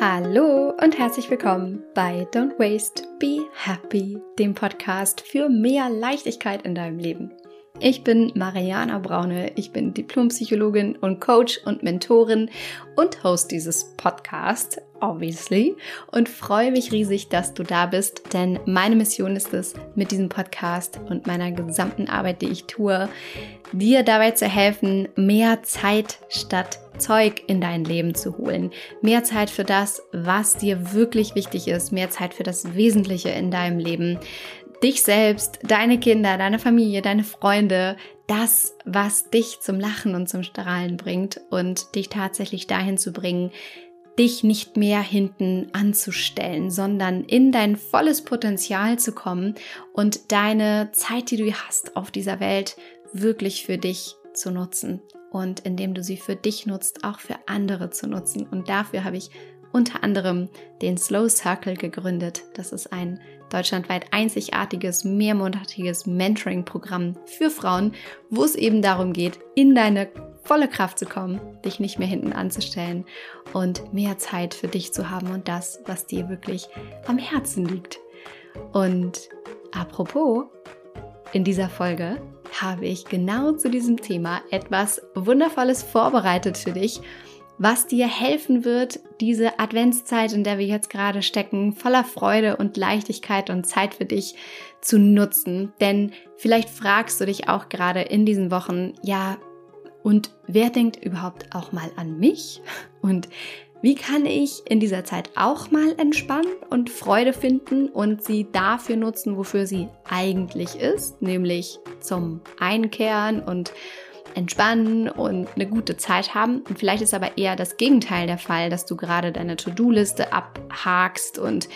Hallo und herzlich willkommen bei Don't Waste, Be Happy, dem Podcast für mehr Leichtigkeit in deinem Leben. Ich bin Mariana Braune, ich bin Diplompsychologin und Coach und Mentorin und Host dieses Podcasts, obviously, und freue mich riesig, dass du da bist, denn meine Mission ist es, mit diesem Podcast und meiner gesamten Arbeit, die ich tue, dir dabei zu helfen, mehr Zeit statt Zeug in dein Leben zu holen. Mehr Zeit für das, was dir wirklich wichtig ist. Mehr Zeit für das Wesentliche in deinem Leben. Dich selbst, deine Kinder, deine Familie, deine Freunde. Das, was dich zum Lachen und zum Strahlen bringt und dich tatsächlich dahin zu bringen, dich nicht mehr hinten anzustellen, sondern in dein volles Potenzial zu kommen und deine Zeit, die du hast auf dieser Welt, wirklich für dich zu nutzen und indem du sie für dich nutzt, auch für andere zu nutzen. Und dafür habe ich unter anderem den Slow Circle gegründet. Das ist ein deutschlandweit einzigartiges, mehrmonatiges Mentoring-Programm für Frauen, wo es eben darum geht, in deine volle Kraft zu kommen, dich nicht mehr hinten anzustellen und mehr Zeit für dich zu haben und das, was dir wirklich am Herzen liegt. Und apropos, in dieser Folge habe ich genau zu diesem Thema etwas Wundervolles vorbereitet für dich, was dir helfen wird, diese Adventszeit, in der wir jetzt gerade stecken, voller Freude und Leichtigkeit und Zeit für dich zu nutzen. Denn vielleicht fragst du dich auch gerade in diesen Wochen, ja, und wer denkt überhaupt auch mal an mich? Und wie kann ich in dieser Zeit auch mal entspannen und Freude finden und sie dafür nutzen, wofür sie eigentlich ist, nämlich zum Einkehren und entspannen und eine gute Zeit haben. Und vielleicht ist aber eher das Gegenteil der Fall, dass du gerade deine To-Do-Liste abhakst und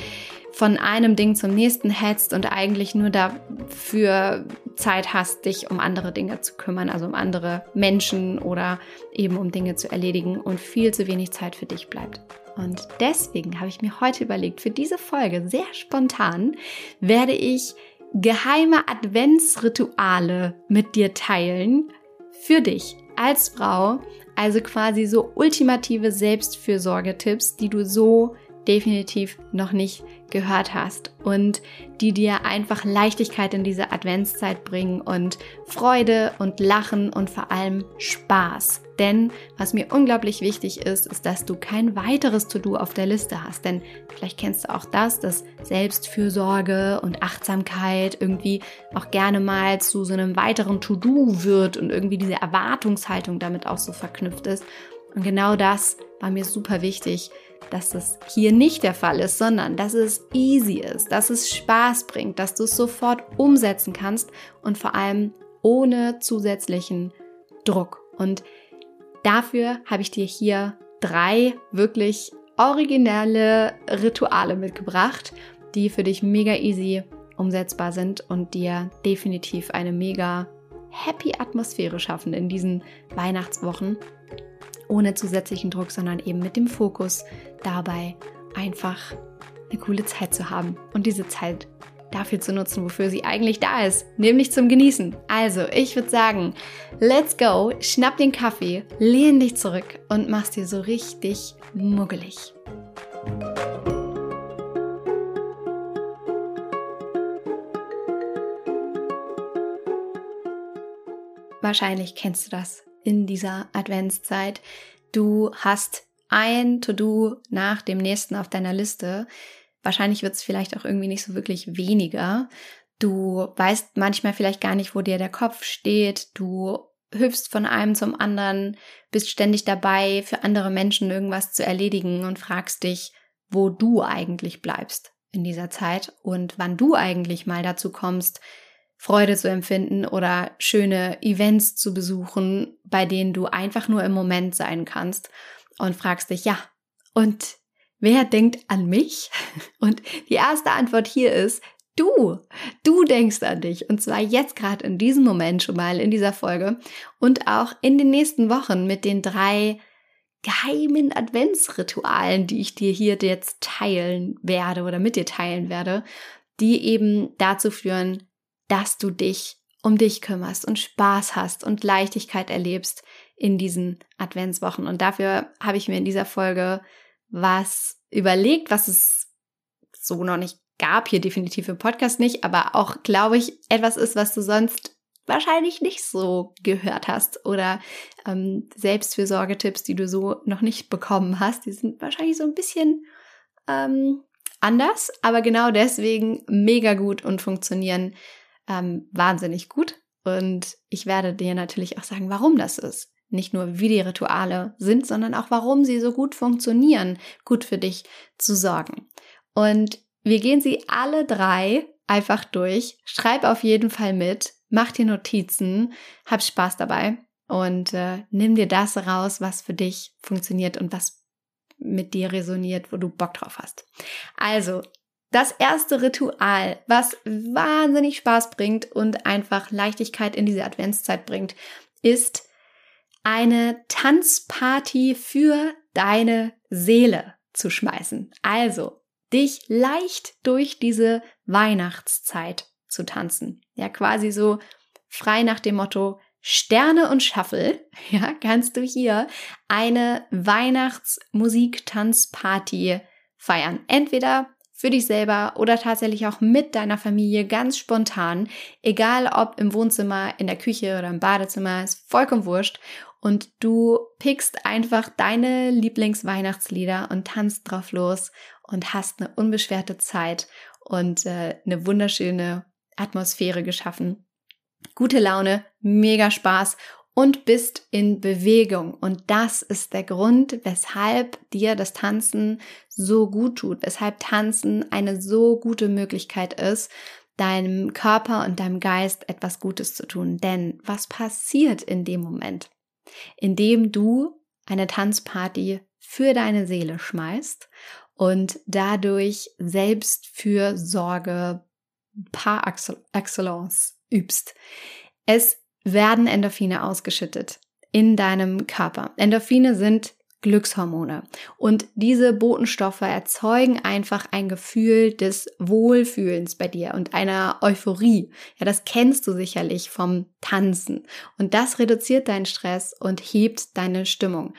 von einem Ding zum nächsten hetzt und eigentlich nur dafür Zeit hast, dich um andere Dinge zu kümmern, also um andere Menschen oder eben um Dinge zu erledigen und viel zu wenig Zeit für dich bleibt. Und deswegen habe ich mir heute überlegt, für diese Folge sehr spontan werde ich geheime Adventsrituale mit dir teilen für dich als Frau, also quasi so ultimative Selbstfürsorgetipps, die du so definitiv noch nicht gehört hast und die dir einfach Leichtigkeit in diese Adventszeit bringen und Freude und Lachen und vor allem Spaß. Denn was mir unglaublich wichtig ist, ist, dass du kein weiteres To-Do auf der Liste hast. Denn vielleicht kennst du auch das, dass Selbstfürsorge und Achtsamkeit irgendwie auch gerne mal zu so einem weiteren To-Do wird und irgendwie diese Erwartungshaltung damit auch so verknüpft ist. Und genau das war mir super wichtig, dass das hier nicht der Fall ist, sondern dass es easy ist, dass es Spaß bringt, dass du es sofort umsetzen kannst und vor allem ohne zusätzlichen Druck. Und dafür habe ich dir hier drei wirklich originelle Rituale mitgebracht, die für dich mega easy umsetzbar sind und dir definitiv eine mega happy Atmosphäre schaffen in diesen Weihnachtswochen ohne zusätzlichen Druck, sondern eben mit dem Fokus dabei einfach eine coole Zeit zu haben und diese Zeit dafür zu nutzen, wofür sie eigentlich da ist, nämlich zum Genießen. Also, ich würde sagen, let's go, schnapp den Kaffee, lehn dich zurück und mach's dir so richtig muggelig. Wahrscheinlich kennst du das in dieser Adventszeit. Du hast ein To-Do nach dem nächsten auf deiner Liste. Wahrscheinlich wird es vielleicht auch irgendwie nicht so wirklich weniger. Du weißt manchmal vielleicht gar nicht, wo dir der Kopf steht. Du hüpfst von einem zum anderen, bist ständig dabei, für andere Menschen irgendwas zu erledigen und fragst dich, wo du eigentlich bleibst in dieser Zeit und wann du eigentlich mal dazu kommst, Freude zu empfinden oder schöne Events zu besuchen, bei denen du einfach nur im Moment sein kannst und fragst dich, ja, und wer denkt an mich? Und die erste Antwort hier ist, du. Du denkst an dich. Und zwar jetzt gerade in diesem Moment schon mal in dieser Folge und auch in den nächsten Wochen mit den drei geheimen Adventsritualen, die ich dir hier jetzt teilen werde oder mit dir teilen werde, die eben dazu führen, dass du dich um dich kümmerst und Spaß hast und Leichtigkeit erlebst in diesen Adventswochen. Und dafür habe ich mir in dieser Folge was überlegt, was es so noch nicht gab, hier definitiv im Podcast nicht, aber auch, glaube ich, etwas ist, was du sonst wahrscheinlich nicht so gehört hast oder ähm, Selbstfürsorgetipps, die du so noch nicht bekommen hast, die sind wahrscheinlich so ein bisschen ähm, anders, aber genau deswegen mega gut und funktionieren ähm, wahnsinnig gut. Und ich werde dir natürlich auch sagen, warum das ist. Nicht nur, wie die Rituale sind, sondern auch, warum sie so gut funktionieren, gut für dich zu sorgen. Und wir gehen sie alle drei einfach durch. Schreib auf jeden Fall mit, mach dir Notizen, hab Spaß dabei und äh, nimm dir das raus, was für dich funktioniert und was mit dir resoniert, wo du Bock drauf hast. Also, das erste Ritual, was wahnsinnig Spaß bringt und einfach Leichtigkeit in diese Adventszeit bringt, ist eine Tanzparty für deine Seele zu schmeißen. Also, dich leicht durch diese Weihnachtszeit zu tanzen. Ja, quasi so frei nach dem Motto Sterne und Shuffle, ja, kannst du hier eine Weihnachtsmusik-Tanzparty feiern. Entweder für dich selber oder tatsächlich auch mit deiner Familie ganz spontan, egal ob im Wohnzimmer, in der Küche oder im Badezimmer, ist vollkommen wurscht. Und du pickst einfach deine Lieblingsweihnachtslieder und tanzt drauf los und hast eine unbeschwerte Zeit und äh, eine wunderschöne Atmosphäre geschaffen. Gute Laune, mega Spaß und bist in Bewegung. Und das ist der Grund, weshalb dir das Tanzen so gut tut, weshalb Tanzen eine so gute Möglichkeit ist, deinem Körper und deinem Geist etwas Gutes zu tun. Denn was passiert in dem Moment? Indem du eine Tanzparty für deine Seele schmeißt und dadurch Selbstfürsorge par excellence übst. Es werden Endorphine ausgeschüttet in deinem Körper. Endorphine sind Glückshormone. Und diese Botenstoffe erzeugen einfach ein Gefühl des Wohlfühlens bei dir und einer Euphorie. Ja, das kennst du sicherlich vom Tanzen. Und das reduziert deinen Stress und hebt deine Stimmung.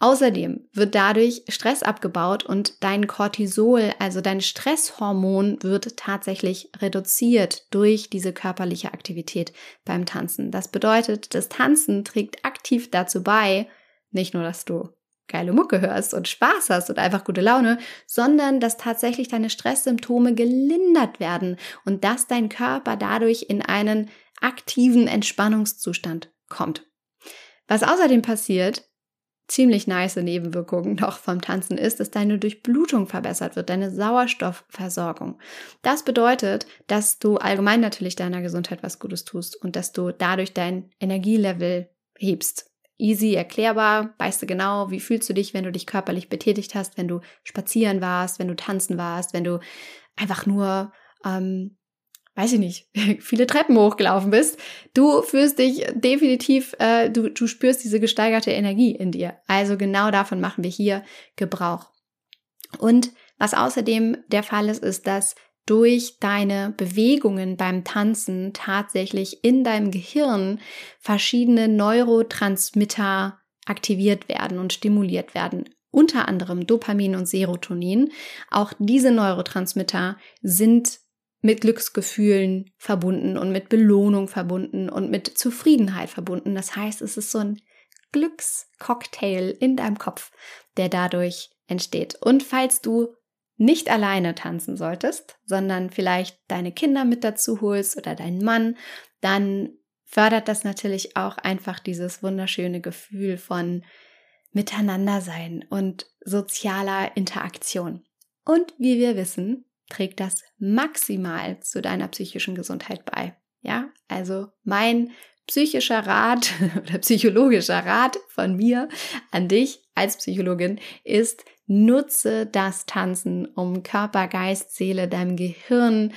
Außerdem wird dadurch Stress abgebaut und dein Cortisol, also dein Stresshormon, wird tatsächlich reduziert durch diese körperliche Aktivität beim Tanzen. Das bedeutet, das Tanzen trägt aktiv dazu bei, nicht nur, dass du geile Mucke hörst und Spaß hast und einfach gute Laune, sondern dass tatsächlich deine Stresssymptome gelindert werden und dass dein Körper dadurch in einen aktiven Entspannungszustand kommt. Was außerdem passiert, ziemlich nice Nebenwirkung noch vom Tanzen ist, dass deine Durchblutung verbessert wird, deine Sauerstoffversorgung. Das bedeutet, dass du allgemein natürlich deiner Gesundheit was Gutes tust und dass du dadurch dein Energielevel hebst easy erklärbar, weißt du genau, wie fühlst du dich, wenn du dich körperlich betätigt hast, wenn du spazieren warst, wenn du tanzen warst, wenn du einfach nur, ähm, weiß ich nicht, viele Treppen hochgelaufen bist. Du fühlst dich definitiv, äh, du, du spürst diese gesteigerte Energie in dir. Also genau davon machen wir hier Gebrauch. Und was außerdem der Fall ist, ist, dass durch deine Bewegungen beim Tanzen tatsächlich in deinem Gehirn verschiedene Neurotransmitter aktiviert werden und stimuliert werden. Unter anderem Dopamin und Serotonin. Auch diese Neurotransmitter sind mit Glücksgefühlen verbunden und mit Belohnung verbunden und mit Zufriedenheit verbunden. Das heißt, es ist so ein Glückscocktail in deinem Kopf, der dadurch entsteht. Und falls du nicht alleine tanzen solltest, sondern vielleicht deine Kinder mit dazu holst oder deinen Mann, dann fördert das natürlich auch einfach dieses wunderschöne Gefühl von Miteinander sein und sozialer Interaktion. Und wie wir wissen, trägt das maximal zu deiner psychischen Gesundheit bei. Ja, also mein psychischer Rat oder psychologischer Rat von mir an dich als Psychologin ist, nutze das Tanzen, um Körper, Geist, Seele, deinem Gehirn,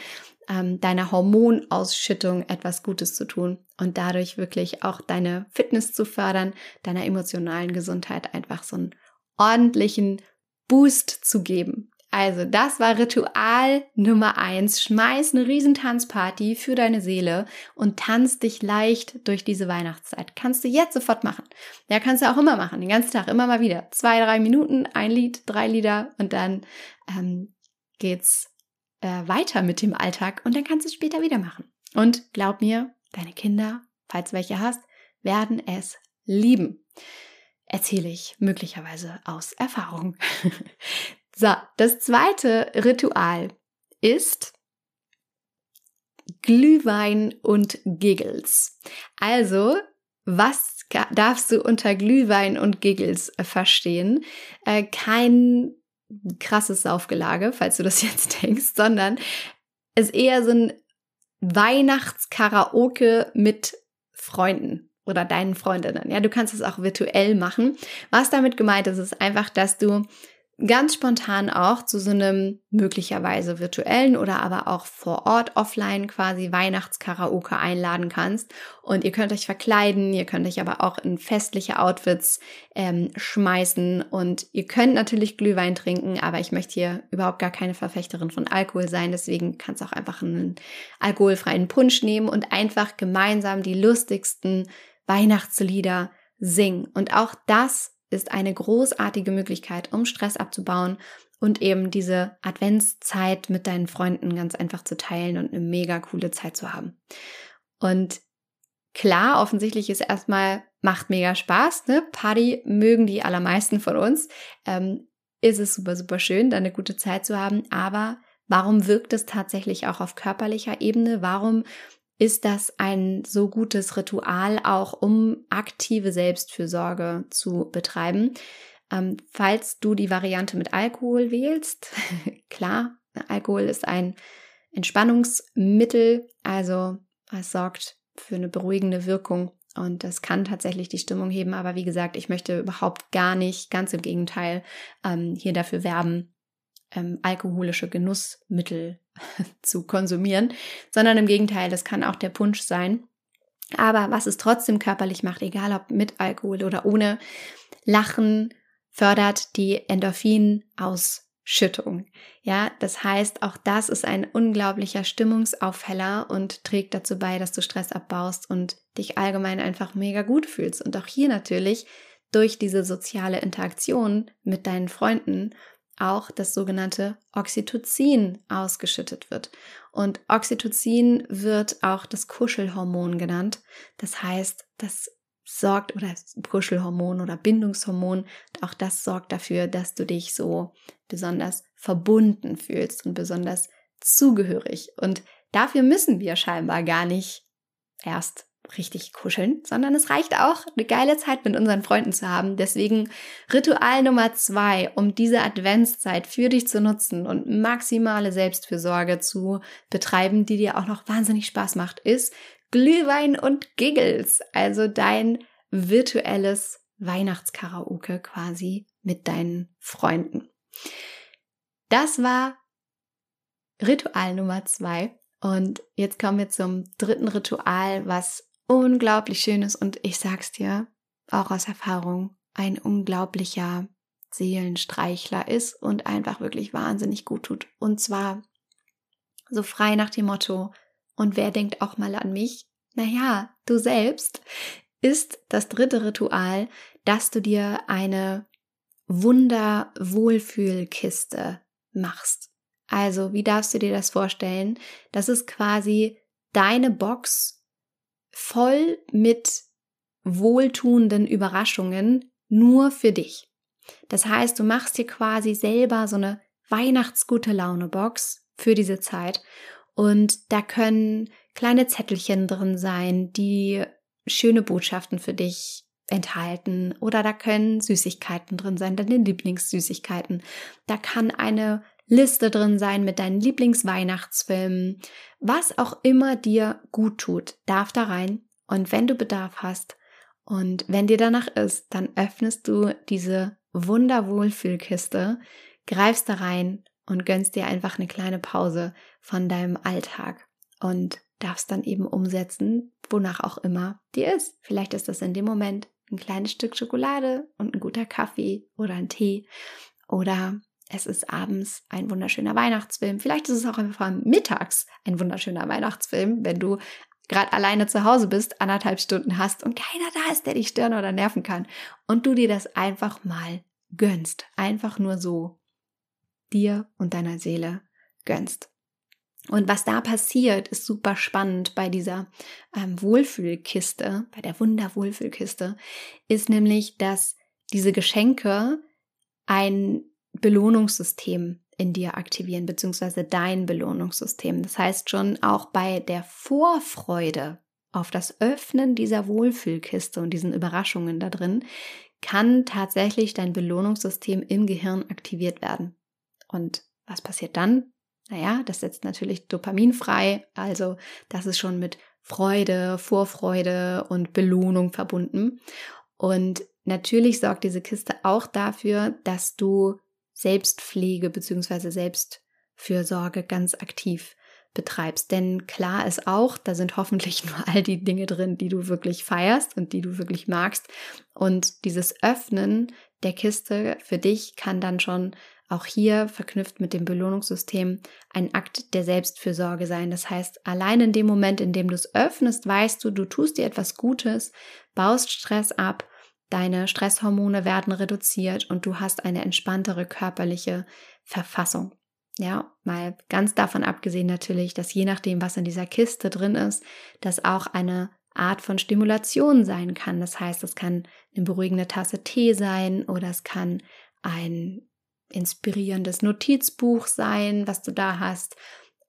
ähm, deiner Hormonausschüttung etwas Gutes zu tun und dadurch wirklich auch deine Fitness zu fördern, deiner emotionalen Gesundheit einfach so einen ordentlichen Boost zu geben. Also, das war Ritual Nummer eins. Schmeiß eine riesen Tanzparty für deine Seele und tanz dich leicht durch diese Weihnachtszeit. Kannst du jetzt sofort machen. Ja, kannst du auch immer machen, den ganzen Tag, immer mal wieder. Zwei, drei Minuten, ein Lied, drei Lieder und dann ähm, geht's äh, weiter mit dem Alltag und dann kannst du es später wieder machen. Und glaub mir, deine Kinder, falls du welche hast, werden es lieben. Erzähle ich möglicherweise aus Erfahrung. So, das zweite Ritual ist Glühwein und Giggles. Also, was darfst du unter Glühwein und Giggles verstehen? Äh, kein krasses Saufgelage, falls du das jetzt denkst, sondern es ist eher so ein Weihnachtskaraoke mit Freunden oder deinen Freundinnen. Ja, du kannst es auch virtuell machen. Was damit gemeint ist, ist einfach, dass du ganz spontan auch zu so einem möglicherweise virtuellen oder aber auch vor Ort offline quasi Weihnachtskaraoke einladen kannst. Und ihr könnt euch verkleiden, ihr könnt euch aber auch in festliche Outfits ähm, schmeißen und ihr könnt natürlich Glühwein trinken, aber ich möchte hier überhaupt gar keine Verfechterin von Alkohol sein. Deswegen kannst du auch einfach einen alkoholfreien Punsch nehmen und einfach gemeinsam die lustigsten Weihnachtslieder singen. Und auch das ist eine großartige Möglichkeit, um Stress abzubauen und eben diese Adventszeit mit deinen Freunden ganz einfach zu teilen und eine mega coole Zeit zu haben. Und klar, offensichtlich ist erstmal, macht mega Spaß, ne? Party mögen die allermeisten von uns. Ähm, ist es super, super schön, da eine gute Zeit zu haben, aber warum wirkt es tatsächlich auch auf körperlicher Ebene? Warum ist das ein so gutes Ritual auch, um aktive Selbstfürsorge zu betreiben. Ähm, falls du die Variante mit Alkohol wählst, klar, Alkohol ist ein Entspannungsmittel, also es sorgt für eine beruhigende Wirkung und das kann tatsächlich die Stimmung heben. Aber wie gesagt, ich möchte überhaupt gar nicht, ganz im Gegenteil, ähm, hier dafür werben, ähm, alkoholische Genussmittel zu konsumieren, sondern im Gegenteil, das kann auch der Punsch sein. Aber was es trotzdem körperlich macht, egal ob mit Alkohol oder ohne, Lachen fördert die Endorphinausschüttung. Ja, das heißt, auch das ist ein unglaublicher Stimmungsaufheller und trägt dazu bei, dass du Stress abbaust und dich allgemein einfach mega gut fühlst. Und auch hier natürlich durch diese soziale Interaktion mit deinen Freunden auch das sogenannte Oxytocin ausgeschüttet wird. Und Oxytocin wird auch das Kuschelhormon genannt. Das heißt, das sorgt oder Kuschelhormon oder Bindungshormon, auch das sorgt dafür, dass du dich so besonders verbunden fühlst und besonders zugehörig. Und dafür müssen wir scheinbar gar nicht erst richtig kuscheln, sondern es reicht auch, eine geile Zeit mit unseren Freunden zu haben. Deswegen Ritual Nummer zwei, um diese Adventszeit für dich zu nutzen und maximale Selbstfürsorge zu betreiben, die dir auch noch wahnsinnig Spaß macht, ist Glühwein und Giggles, also dein virtuelles Weihnachtskaraoke quasi mit deinen Freunden. Das war Ritual Nummer zwei. Und jetzt kommen wir zum dritten Ritual, was unglaublich schönes und ich sag's dir auch aus Erfahrung, ein unglaublicher Seelenstreichler ist und einfach wirklich wahnsinnig gut tut. Und zwar so frei nach dem Motto, und wer denkt auch mal an mich? Naja, du selbst ist das dritte Ritual, dass du dir eine Wunder-Wohlfühlkiste machst. Also, wie darfst du dir das vorstellen? Das ist quasi deine Box voll mit wohltuenden Überraschungen nur für dich. Das heißt, du machst dir quasi selber so eine Weihnachtsgute Laune Box für diese Zeit und da können kleine Zettelchen drin sein, die schöne Botschaften für dich enthalten oder da können Süßigkeiten drin sein, deine Lieblingssüßigkeiten. Da kann eine Liste drin sein mit deinen Lieblingsweihnachtsfilmen. Was auch immer dir gut tut, darf da rein. Und wenn du Bedarf hast und wenn dir danach ist, dann öffnest du diese Wunderwohlfühlkiste, greifst da rein und gönnst dir einfach eine kleine Pause von deinem Alltag und darfst dann eben umsetzen, wonach auch immer dir ist. Vielleicht ist das in dem Moment ein kleines Stück Schokolade und ein guter Kaffee oder ein Tee oder es ist abends ein wunderschöner Weihnachtsfilm. Vielleicht ist es auch einfach mittags ein wunderschöner Weihnachtsfilm, wenn du gerade alleine zu Hause bist, anderthalb Stunden hast und keiner da ist, der dich stören oder nerven kann. Und du dir das einfach mal gönnst. Einfach nur so dir und deiner Seele gönnst. Und was da passiert, ist super spannend bei dieser ähm, Wohlfühlkiste, bei der Wunderwohlfühlkiste, ist nämlich, dass diese Geschenke ein Belohnungssystem in dir aktivieren, beziehungsweise dein Belohnungssystem. Das heißt schon auch bei der Vorfreude auf das Öffnen dieser Wohlfühlkiste und diesen Überraschungen da drin, kann tatsächlich dein Belohnungssystem im Gehirn aktiviert werden. Und was passiert dann? Naja, das setzt natürlich Dopamin frei, also das ist schon mit Freude, Vorfreude und Belohnung verbunden. Und natürlich sorgt diese Kiste auch dafür, dass du Selbstpflege bzw. Selbstfürsorge ganz aktiv betreibst. Denn klar ist auch, da sind hoffentlich nur all die Dinge drin, die du wirklich feierst und die du wirklich magst. Und dieses Öffnen der Kiste für dich kann dann schon auch hier verknüpft mit dem Belohnungssystem ein Akt der Selbstfürsorge sein. Das heißt, allein in dem Moment, in dem du es öffnest, weißt du, du tust dir etwas Gutes, baust Stress ab deine Stresshormone werden reduziert und du hast eine entspanntere körperliche Verfassung. Ja, mal ganz davon abgesehen natürlich, dass je nachdem, was in dieser Kiste drin ist, das auch eine Art von Stimulation sein kann. Das heißt, es kann eine beruhigende Tasse Tee sein oder es kann ein inspirierendes Notizbuch sein, was du da hast.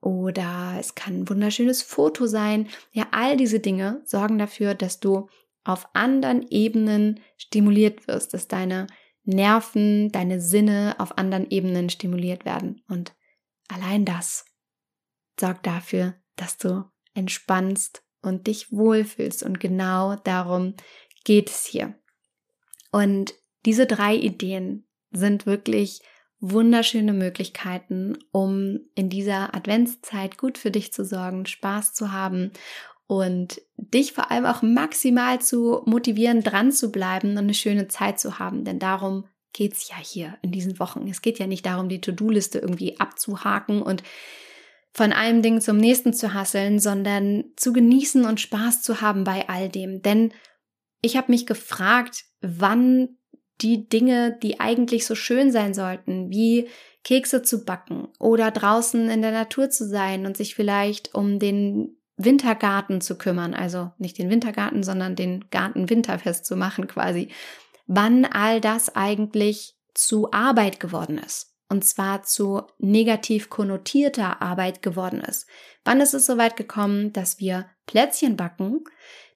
Oder es kann ein wunderschönes Foto sein. Ja, all diese Dinge sorgen dafür, dass du auf anderen Ebenen stimuliert wirst, dass deine Nerven, deine Sinne auf anderen Ebenen stimuliert werden. Und allein das sorgt dafür, dass du entspannst und dich wohlfühlst. Und genau darum geht es hier. Und diese drei Ideen sind wirklich wunderschöne Möglichkeiten, um in dieser Adventszeit gut für dich zu sorgen, Spaß zu haben und dich vor allem auch maximal zu motivieren, dran zu bleiben und eine schöne Zeit zu haben. Denn darum geht es ja hier in diesen Wochen. Es geht ja nicht darum, die To-Do-Liste irgendwie abzuhaken und von einem Ding zum nächsten zu hasseln, sondern zu genießen und Spaß zu haben bei all dem. Denn ich habe mich gefragt, wann die Dinge, die eigentlich so schön sein sollten, wie Kekse zu backen oder draußen in der Natur zu sein und sich vielleicht um den Wintergarten zu kümmern, also nicht den Wintergarten, sondern den Garten winterfest zu machen quasi, wann all das eigentlich zu Arbeit geworden ist. Und zwar zu negativ konnotierter Arbeit geworden ist. Wann ist es soweit gekommen, dass wir Plätzchen backen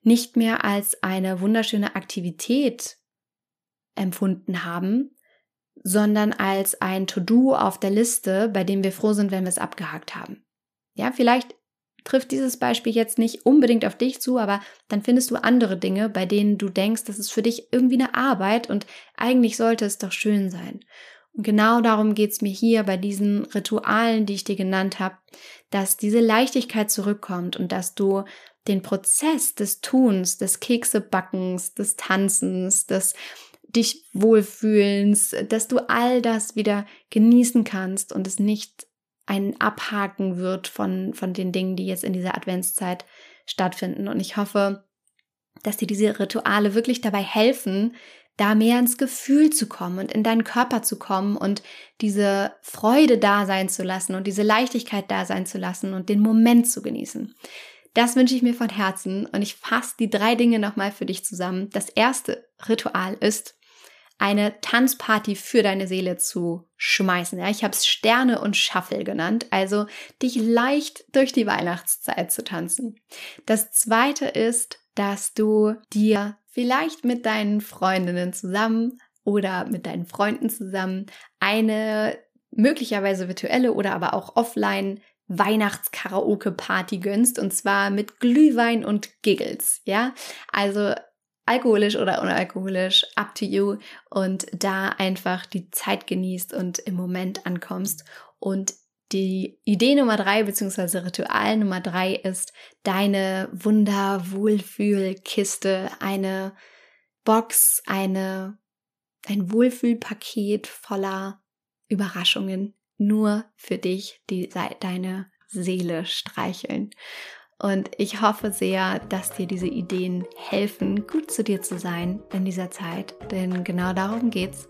nicht mehr als eine wunderschöne Aktivität empfunden haben, sondern als ein To-Do auf der Liste, bei dem wir froh sind, wenn wir es abgehakt haben. Ja, vielleicht trifft dieses Beispiel jetzt nicht unbedingt auf dich zu, aber dann findest du andere Dinge, bei denen du denkst, das ist für dich irgendwie eine Arbeit und eigentlich sollte es doch schön sein. Und genau darum geht's mir hier bei diesen Ritualen, die ich dir genannt habe, dass diese Leichtigkeit zurückkommt und dass du den Prozess des Tuns, des Keksebackens, des Tanzens, des dich wohlfühlens, dass du all das wieder genießen kannst und es nicht ein Abhaken wird von, von den Dingen, die jetzt in dieser Adventszeit stattfinden. Und ich hoffe, dass dir diese Rituale wirklich dabei helfen, da mehr ins Gefühl zu kommen und in deinen Körper zu kommen und diese Freude da sein zu lassen und diese Leichtigkeit da sein zu lassen und den Moment zu genießen. Das wünsche ich mir von Herzen und ich fasse die drei Dinge nochmal für dich zusammen. Das erste Ritual ist, eine Tanzparty für deine Seele zu schmeißen. Ja, ich habe es Sterne und Shuffle genannt, also dich leicht durch die Weihnachtszeit zu tanzen. Das zweite ist, dass du dir vielleicht mit deinen Freundinnen zusammen oder mit deinen Freunden zusammen eine möglicherweise virtuelle oder aber auch offline Weihnachtskaraoke-Party gönnst und zwar mit Glühwein und Giggles, ja? Also alkoholisch oder unalkoholisch, up to you und da einfach die Zeit genießt und im Moment ankommst. Und die Idee Nummer drei beziehungsweise Ritual Nummer drei ist deine Wunder-Wohlfühlkiste, eine Box, eine, ein Wohlfühlpaket voller Überraschungen nur für dich, die deine Seele streicheln. Und ich hoffe sehr, dass dir diese Ideen helfen, gut zu dir zu sein in dieser Zeit, denn genau darum geht's.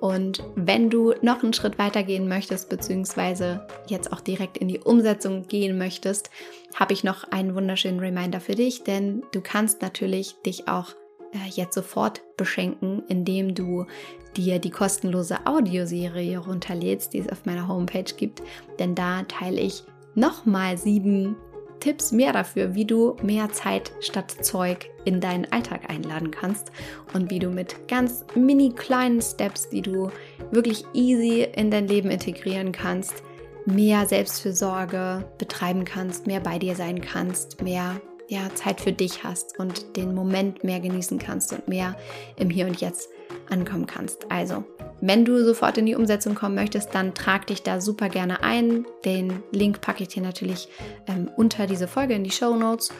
Und wenn du noch einen Schritt weiter gehen möchtest, beziehungsweise jetzt auch direkt in die Umsetzung gehen möchtest, habe ich noch einen wunderschönen Reminder für dich, denn du kannst natürlich dich auch äh, jetzt sofort beschenken, indem du dir die kostenlose Audioserie runterlädst, die es auf meiner Homepage gibt. Denn da teile ich nochmal sieben Tipps mehr dafür, wie du mehr Zeit statt Zeug in deinen Alltag einladen kannst und wie du mit ganz mini kleinen Steps, die du wirklich easy in dein Leben integrieren kannst, mehr Selbstfürsorge betreiben kannst, mehr bei dir sein kannst, mehr ja, Zeit für dich hast und den Moment mehr genießen kannst und mehr im Hier und Jetzt ankommen kannst. Also, wenn du sofort in die Umsetzung kommen möchtest, dann trag dich da super gerne ein. Den Link packe ich dir natürlich ähm, unter diese Folge in die Show Notes.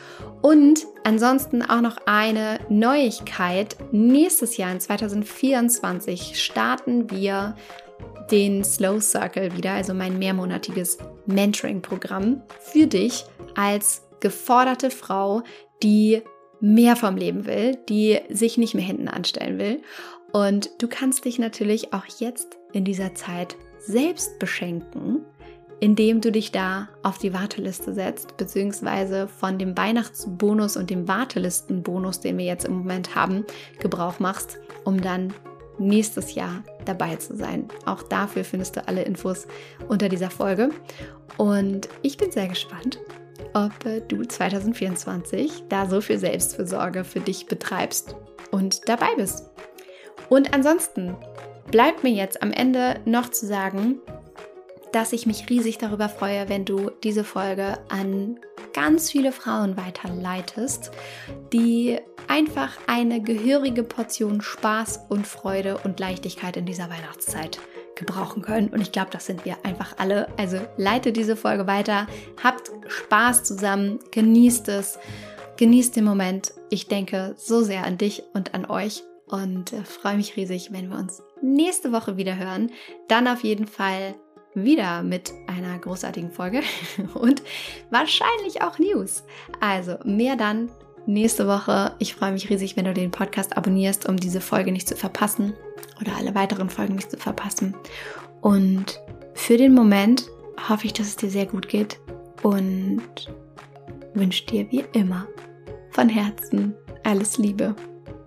Und ansonsten auch noch eine Neuigkeit. Nächstes Jahr in 2024 starten wir den Slow Circle wieder, also mein mehrmonatiges Mentoring-Programm für dich als geforderte Frau, die mehr vom Leben will, die sich nicht mehr hinten anstellen will. Und du kannst dich natürlich auch jetzt in dieser Zeit selbst beschenken, indem du dich da auf die Warteliste setzt, beziehungsweise von dem Weihnachtsbonus und dem Wartelistenbonus, den wir jetzt im Moment haben, Gebrauch machst, um dann nächstes Jahr dabei zu sein. Auch dafür findest du alle Infos unter dieser Folge. Und ich bin sehr gespannt, ob du 2024 da so viel Selbstfürsorge für dich betreibst und dabei bist. Und ansonsten bleibt mir jetzt am Ende noch zu sagen, dass ich mich riesig darüber freue, wenn du diese Folge an ganz viele Frauen weiterleitest, die einfach eine gehörige Portion Spaß und Freude und Leichtigkeit in dieser Weihnachtszeit gebrauchen können. Und ich glaube, das sind wir einfach alle. Also leite diese Folge weiter, habt Spaß zusammen, genießt es, genießt den Moment. Ich denke so sehr an dich und an euch und äh, freue mich riesig, wenn wir uns nächste Woche wieder hören. Dann auf jeden Fall wieder mit einer großartigen Folge und wahrscheinlich auch News. Also mehr dann nächste Woche. Ich freue mich riesig, wenn du den Podcast abonnierst, um diese Folge nicht zu verpassen oder alle weiteren Folgen nicht zu verpassen. Und für den Moment hoffe ich, dass es dir sehr gut geht und wünsche dir wie immer von Herzen alles Liebe.